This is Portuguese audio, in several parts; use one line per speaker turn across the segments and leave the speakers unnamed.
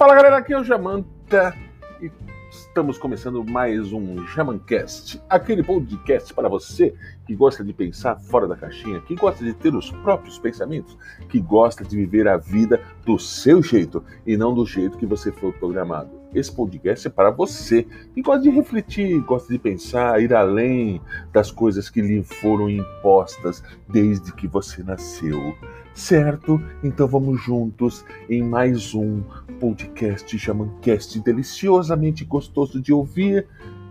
Fala galera, aqui é o Jamanta e estamos começando mais um Jamancast, aquele podcast para você que gosta de pensar fora da caixinha, que gosta de ter os próprios pensamentos, que gosta de viver a vida do seu jeito e não do jeito que você foi programado. Esse podcast é para você que gosta de refletir, gosta de pensar, ir além das coisas que lhe foram impostas desde que você nasceu. Certo? Então vamos juntos em mais um podcast Jamancast deliciosamente gostoso de ouvir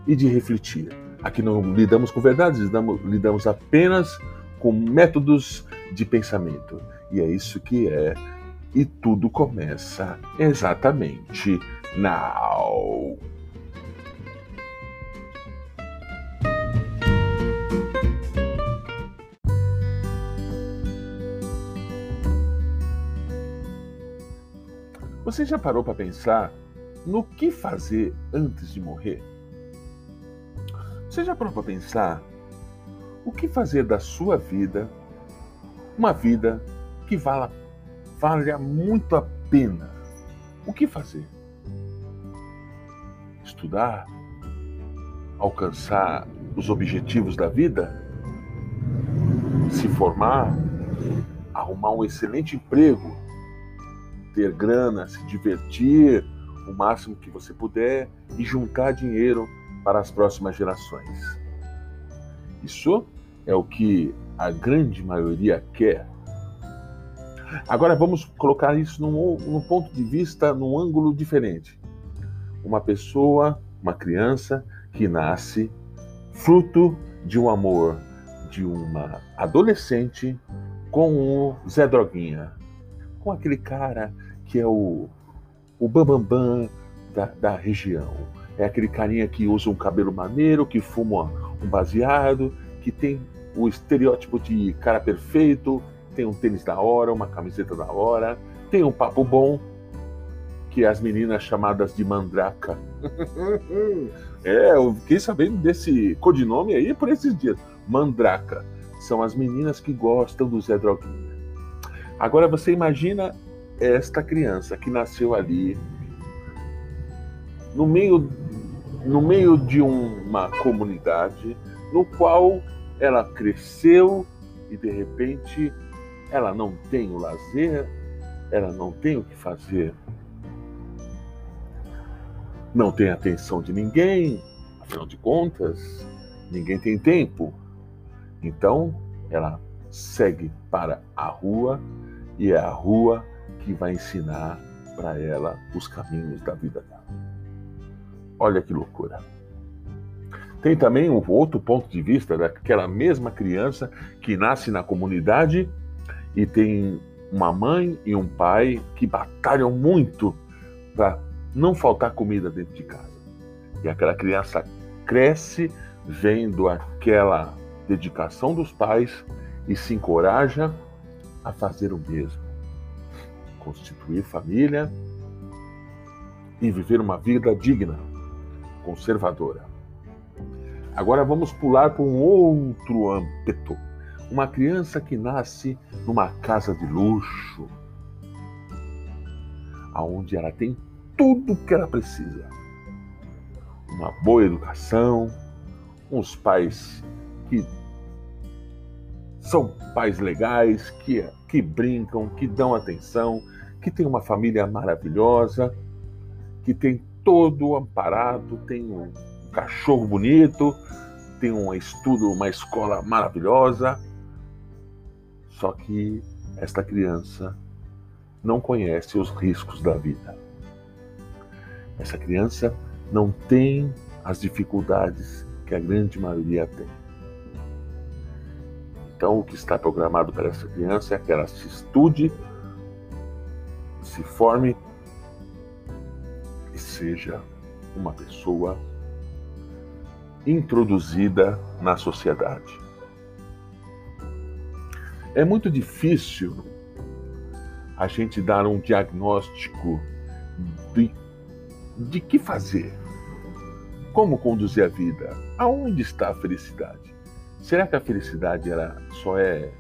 e de refletir. Aqui não lidamos com verdades, lidamos, lidamos apenas com métodos de pensamento. E é isso que é. E tudo começa exatamente now. Você já parou para pensar no que fazer antes de morrer? Você já parou para pensar o que fazer da sua vida uma vida que vala, valha muito a pena? O que fazer? Estudar? Alcançar os objetivos da vida? Se formar? Arrumar um excelente emprego? Ter grana, se divertir o máximo que você puder e juntar dinheiro para as próximas gerações. Isso é o que a grande maioria quer. Agora vamos colocar isso num, num ponto de vista, num ângulo diferente. Uma pessoa, uma criança que nasce fruto de um amor de uma adolescente com o Zé Droguinha, com aquele cara que é o, o bambambam bam, bam da, da região. É aquele carinha que usa um cabelo maneiro, que fuma um baseado, que tem o estereótipo de cara perfeito, tem um tênis da hora, uma camiseta da hora, tem um papo bom, que é as meninas chamadas de mandraca. é, eu fiquei sabendo desse codinome aí por esses dias. Mandraca. São as meninas que gostam do Zé Droguinha. Agora você imagina esta criança que nasceu ali, no meio, no meio de uma comunidade no qual ela cresceu e de repente ela não tem o lazer, ela não tem o que fazer, não tem atenção de ninguém, afinal de contas, ninguém tem tempo. Então ela segue para a rua e é a rua que vai ensinar para ela os caminhos da vida dela. Olha que loucura. Tem também um outro ponto de vista daquela mesma criança que nasce na comunidade e tem uma mãe e um pai que batalham muito para não faltar comida dentro de casa. E aquela criança cresce vendo aquela dedicação dos pais e se encoraja a fazer o mesmo constituir família e viver uma vida digna, conservadora. Agora vamos pular para um outro âmbito. Uma criança que nasce numa casa de luxo, aonde ela tem tudo que ela precisa. Uma boa educação, uns pais que são pais legais, que, que brincam, que dão atenção, que tem uma família maravilhosa, que tem todo amparado, tem um cachorro bonito, tem um estudo, uma escola maravilhosa. Só que esta criança não conhece os riscos da vida. Essa criança não tem as dificuldades que a grande maioria tem. Então, o que está programado para essa criança é que ela se estude se forme e seja uma pessoa introduzida na sociedade. É muito difícil a gente dar um diagnóstico de, de que fazer, como conduzir a vida, aonde está a felicidade. Será que a felicidade ela só é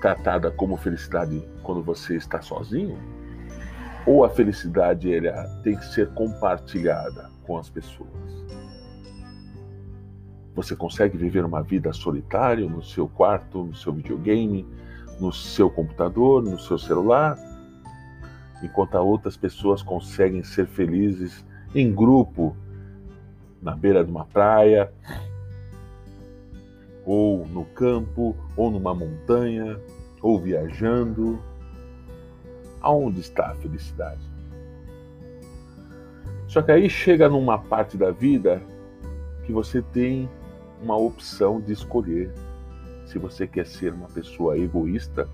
tratada como felicidade quando você está sozinho? ou a felicidade ela tem que ser compartilhada com as pessoas? Você consegue viver uma vida solitária no seu quarto, no seu videogame, no seu computador, no seu celular, enquanto outras pessoas conseguem ser felizes em grupo, na beira de uma praia, ou no campo, ou numa montanha, ou viajando. Aonde está a felicidade? Só que aí chega numa parte da vida que você tem uma opção de escolher se você quer ser uma pessoa egoísta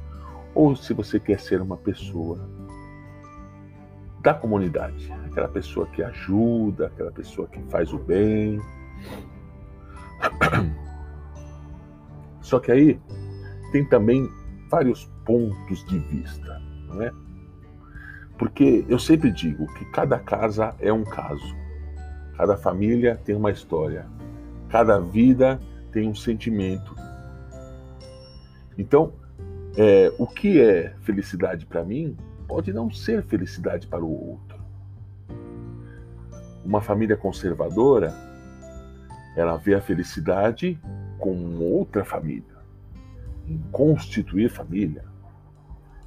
ou se você quer ser uma pessoa da comunidade, aquela pessoa que ajuda, aquela pessoa que faz o bem. Só que aí tem também vários pontos de vista, não é? Porque eu sempre digo que cada casa é um caso, cada família tem uma história, cada vida tem um sentimento. Então, é, o que é felicidade para mim pode não ser felicidade para o outro. Uma família conservadora, ela vê a felicidade com outra família, em constituir família,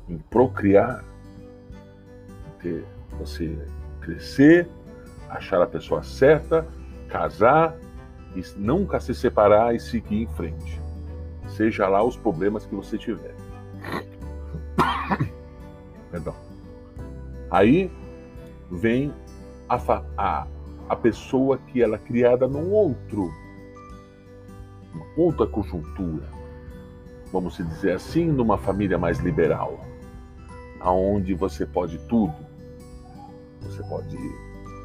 em procriar, em ter você crescer, achar a pessoa certa, casar e nunca se separar e seguir em frente. Seja lá os problemas que você tiver. Perdão. Aí vem a, a, a pessoa que ela é criada num outro, uma outra conjuntura, vamos dizer assim, numa família mais liberal, aonde você pode tudo. Você pode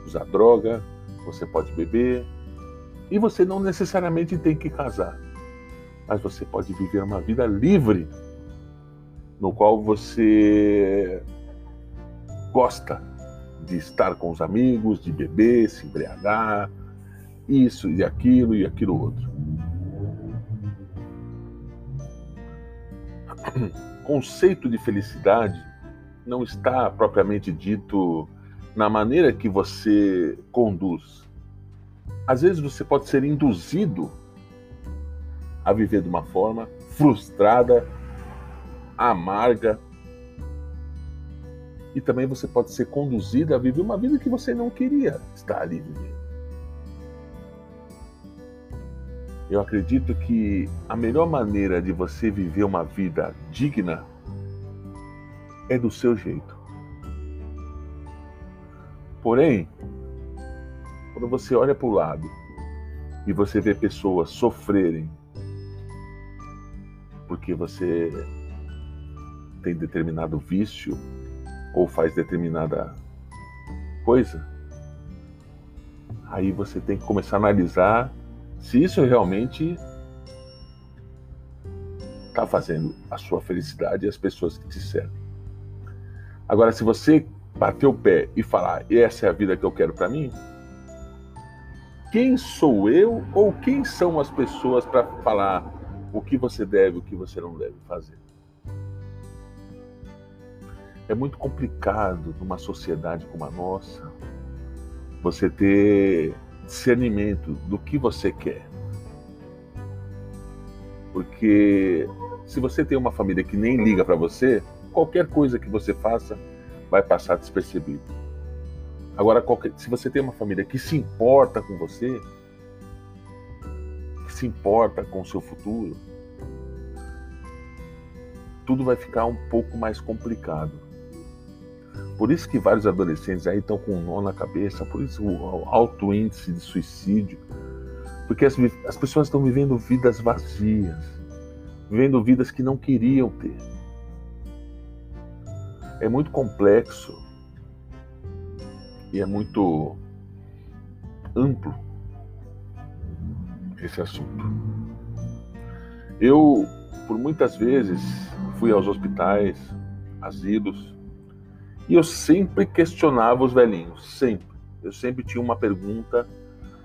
usar droga, você pode beber, e você não necessariamente tem que casar, mas você pode viver uma vida livre, no qual você gosta de estar com os amigos, de beber, se embriagar, isso e aquilo e aquilo outro. Conceito de felicidade não está propriamente dito na maneira que você conduz às vezes você pode ser induzido a viver de uma forma frustrada, amarga. E também você pode ser conduzido a viver uma vida que você não queria estar ali vivendo. Eu acredito que a melhor maneira de você viver uma vida digna é do seu jeito. Porém, quando você olha para o lado e você vê pessoas sofrerem porque você tem determinado vício ou faz determinada coisa, aí você tem que começar a analisar se isso realmente está fazendo a sua felicidade e as pessoas que te servem. Agora, se você bater o pé e falar, essa é a vida que eu quero para mim, quem sou eu ou quem são as pessoas para falar o que você deve, o que você não deve fazer? É muito complicado numa sociedade como a nossa você ter discernimento do que você quer. Porque se você tem uma família que nem liga para você, qualquer coisa que você faça vai passar despercebido. Agora, qualquer, se você tem uma família que se importa com você, que se importa com o seu futuro, tudo vai ficar um pouco mais complicado. Por isso que vários adolescentes aí estão com um nó na cabeça, por isso o alto índice de suicídio, porque as, as pessoas estão vivendo vidas vazias, vivendo vidas que não queriam ter. É muito complexo e é muito amplo esse assunto. Eu, por muitas vezes, fui aos hospitais, asilos, e eu sempre questionava os velhinhos, sempre. Eu sempre tinha uma pergunta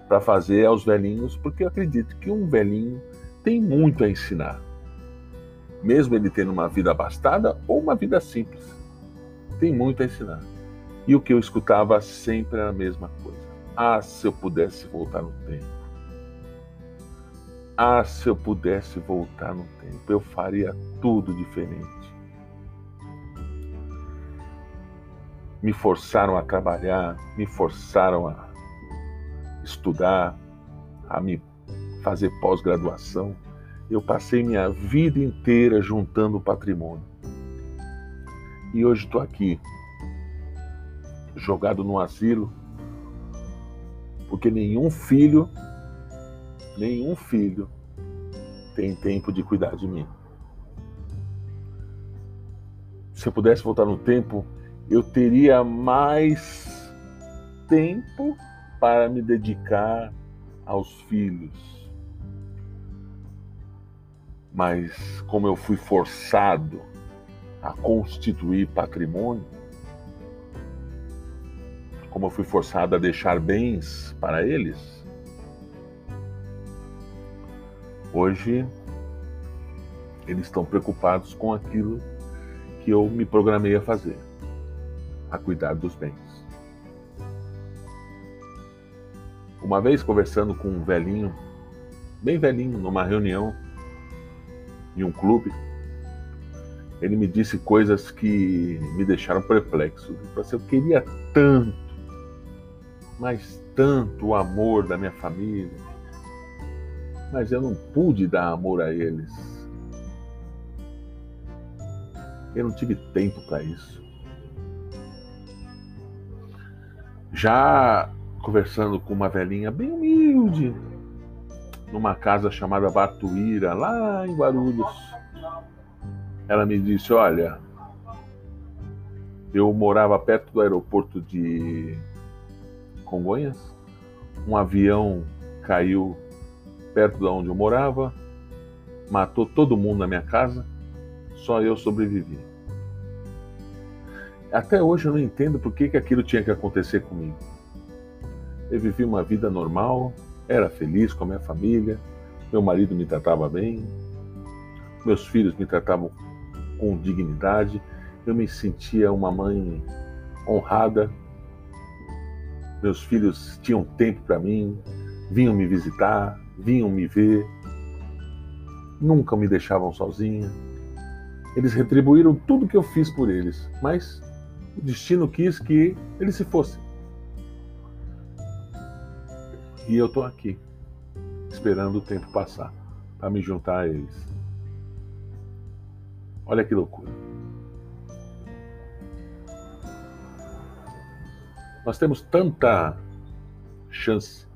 para fazer aos velhinhos, porque eu acredito que um velhinho tem muito a ensinar. Mesmo ele tendo uma vida abastada ou uma vida simples, tem muito a ensinar. E o que eu escutava sempre era a mesma coisa. Ah, se eu pudesse voltar no tempo. Ah, se eu pudesse voltar no tempo, eu faria tudo diferente. Me forçaram a trabalhar, me forçaram a estudar, a me fazer pós-graduação. Eu passei minha vida inteira juntando patrimônio. E hoje estou aqui, jogado no asilo, porque nenhum filho, nenhum filho tem tempo de cuidar de mim. Se eu pudesse voltar no tempo, eu teria mais tempo para me dedicar aos filhos. Mas como eu fui forçado a constituir patrimônio, como eu fui forçado a deixar bens para eles, hoje eles estão preocupados com aquilo que eu me programei a fazer, a cuidar dos bens. Uma vez conversando com um velhinho, bem velhinho, numa reunião em um clube, ele me disse coisas que me deixaram perplexo. Assim, eu queria tanto, mas tanto o amor da minha família, mas eu não pude dar amor a eles. Eu não tive tempo para isso. Já conversando com uma velhinha bem humilde, numa casa chamada Batuíra, lá em Guarulhos ela me disse: Olha, eu morava perto do aeroporto de Congonhas, um avião caiu perto de onde eu morava, matou todo mundo na minha casa, só eu sobrevivi. Até hoje eu não entendo por que, que aquilo tinha que acontecer comigo. Eu vivi uma vida normal, era feliz com a minha família, meu marido me tratava bem, meus filhos me tratavam com dignidade, eu me sentia uma mãe honrada. Meus filhos tinham tempo para mim, vinham me visitar, vinham me ver, nunca me deixavam sozinha. Eles retribuíram tudo que eu fiz por eles, mas o destino quis que eles se fossem. E eu estou aqui, esperando o tempo passar para me juntar a eles. Olha que loucura. Nós temos tanta chance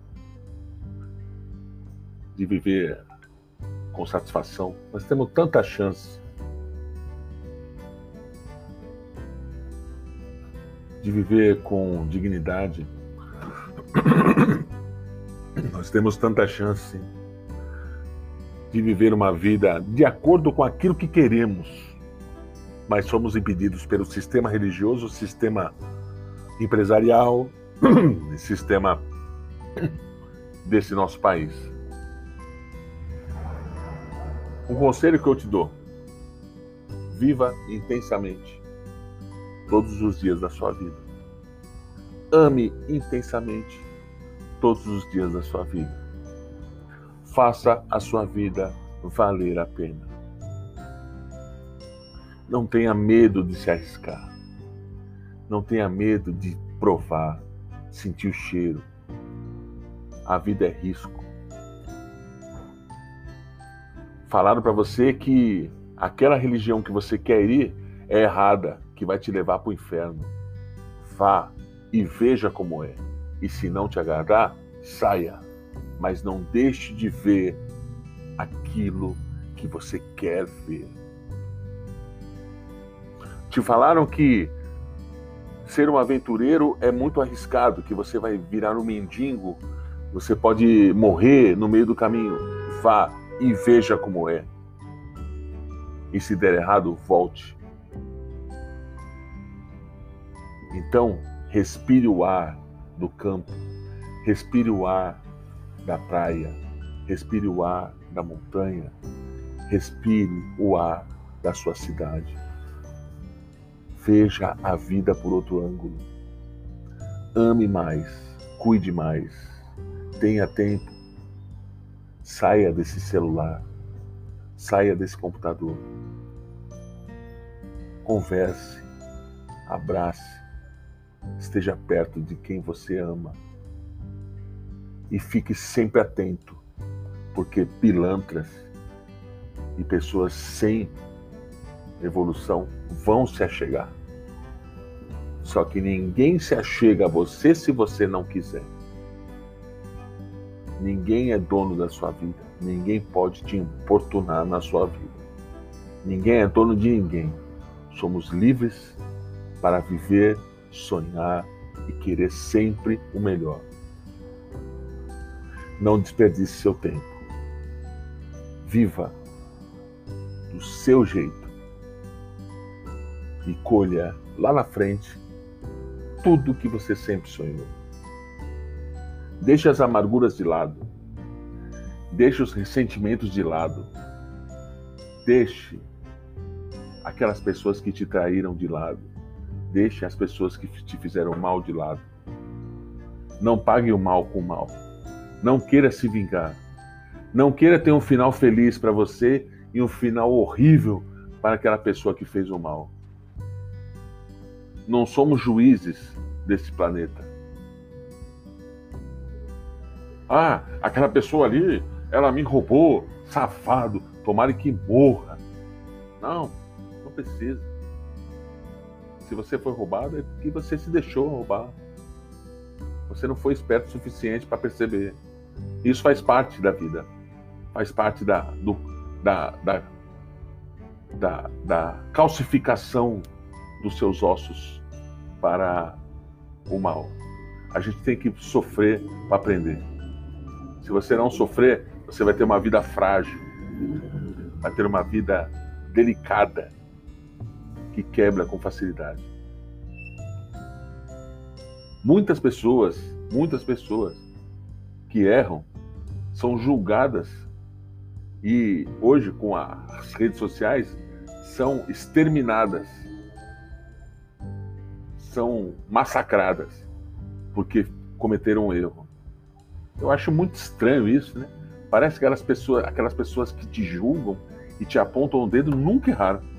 de viver com satisfação, nós temos tanta chance de viver com dignidade. Nós temos tanta chance de viver uma vida de acordo com aquilo que queremos, mas somos impedidos pelo sistema religioso, sistema empresarial, sistema desse nosso país. Um conselho que eu te dou: viva intensamente todos os dias da sua vida. Ame intensamente todos os dias da sua vida faça a sua vida valer a pena. Não tenha medo de se arriscar. Não tenha medo de provar, sentir o cheiro. A vida é risco. Falaram para você que aquela religião que você quer ir é errada, que vai te levar para o inferno. Vá e veja como é. E se não te agradar, saia mas não deixe de ver aquilo que você quer ver. Te falaram que ser um aventureiro é muito arriscado, que você vai virar um mendigo, você pode morrer no meio do caminho. Vá e veja como é. E se der errado, volte. Então, respire o ar do campo, respire o ar da praia, respire o ar da montanha, respire o ar da sua cidade. Veja a vida por outro ângulo. ame mais, cuide mais, tenha tempo, saia desse celular, saia desse computador, converse, abrace, esteja perto de quem você ama e fique sempre atento, porque pilantras e pessoas sem evolução vão se achegar. Só que ninguém se achega a você se você não quiser. Ninguém é dono da sua vida. Ninguém pode te importunar na sua vida. Ninguém é dono de ninguém. Somos livres para viver, sonhar e querer sempre o melhor. Não desperdice seu tempo. Viva do seu jeito e colha lá na frente tudo o que você sempre sonhou. Deixe as amarguras de lado. Deixe os ressentimentos de lado. Deixe aquelas pessoas que te traíram de lado. Deixe as pessoas que te fizeram mal de lado. Não pague o mal com o mal. Não queira se vingar. Não queira ter um final feliz para você e um final horrível para aquela pessoa que fez o mal. Não somos juízes desse planeta. Ah, aquela pessoa ali, ela me roubou, safado, tomara que morra. Não, não precisa. Se você foi roubado, é porque você se deixou roubar. Você não foi esperto o suficiente para perceber. Isso faz parte da vida. Faz parte da, do, da, da, da, da calcificação dos seus ossos para o mal. A gente tem que sofrer para aprender. Se você não sofrer, você vai ter uma vida frágil, vai ter uma vida delicada que quebra com facilidade. Muitas pessoas, muitas pessoas que erram são julgadas e hoje com as redes sociais são exterminadas são massacradas porque cometeram um erro. Eu acho muito estranho isso, né? Parece que aquelas pessoas, aquelas pessoas que te julgam e te apontam o dedo nunca erraram.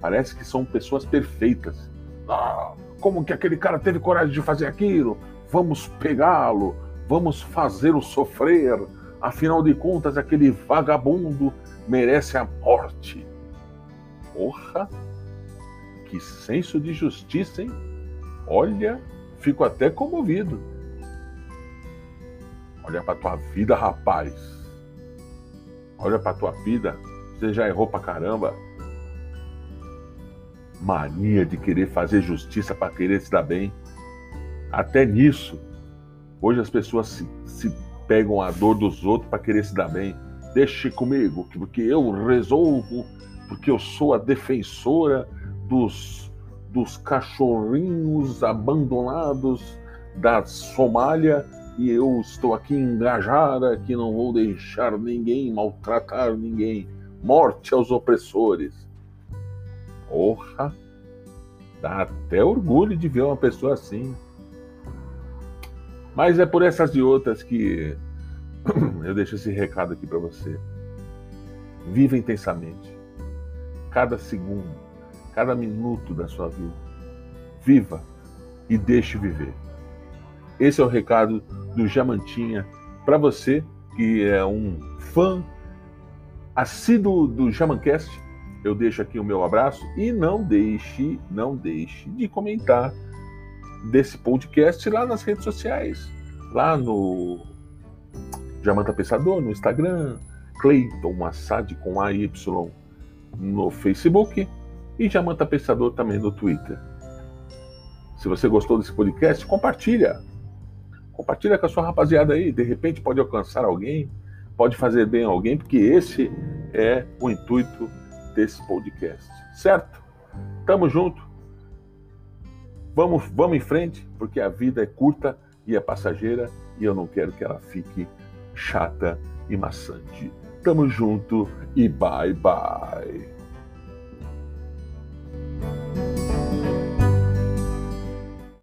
Parece que são pessoas perfeitas. Ah, como que aquele cara teve coragem de fazer aquilo? Vamos pegá-lo, vamos fazê-lo sofrer. Afinal de contas, aquele vagabundo merece a morte. Porra! Que senso de justiça, hein? Olha, fico até comovido. Olha para tua vida, rapaz. Olha para tua vida. Você já errou pra caramba. Mania de querer fazer justiça para querer se dar bem. Até nisso. Hoje as pessoas se, se pegam a dor dos outros para querer se dar bem. Deixe comigo, porque eu resolvo, porque eu sou a defensora dos dos cachorrinhos abandonados da Somália e eu estou aqui engajada que não vou deixar ninguém maltratar ninguém. Morte aos opressores. Porra! Dá até orgulho de ver uma pessoa assim. Mas é por essas e outras que eu deixo esse recado aqui para você. Viva intensamente. Cada segundo cada minuto da sua vida. Viva e deixe viver. Esse é o recado do Jamantinha para você que é um fã assíduo do Jamancast. Eu deixo aqui o meu abraço e não deixe, não deixe de comentar desse podcast lá nas redes sociais, lá no Jamanta Pensador no Instagram, Cleiton Assad com AY no Facebook e Jamanta Pensador também no Twitter. Se você gostou desse podcast, compartilha. Compartilha com a sua rapaziada aí. De repente pode alcançar alguém, pode fazer bem a alguém, porque esse é o intuito desse podcast, certo? Tamo junto. Vamos, vamos em frente, porque a vida é curta e é passageira e eu não quero que ela fique chata e maçante. Tamo junto e bye bye.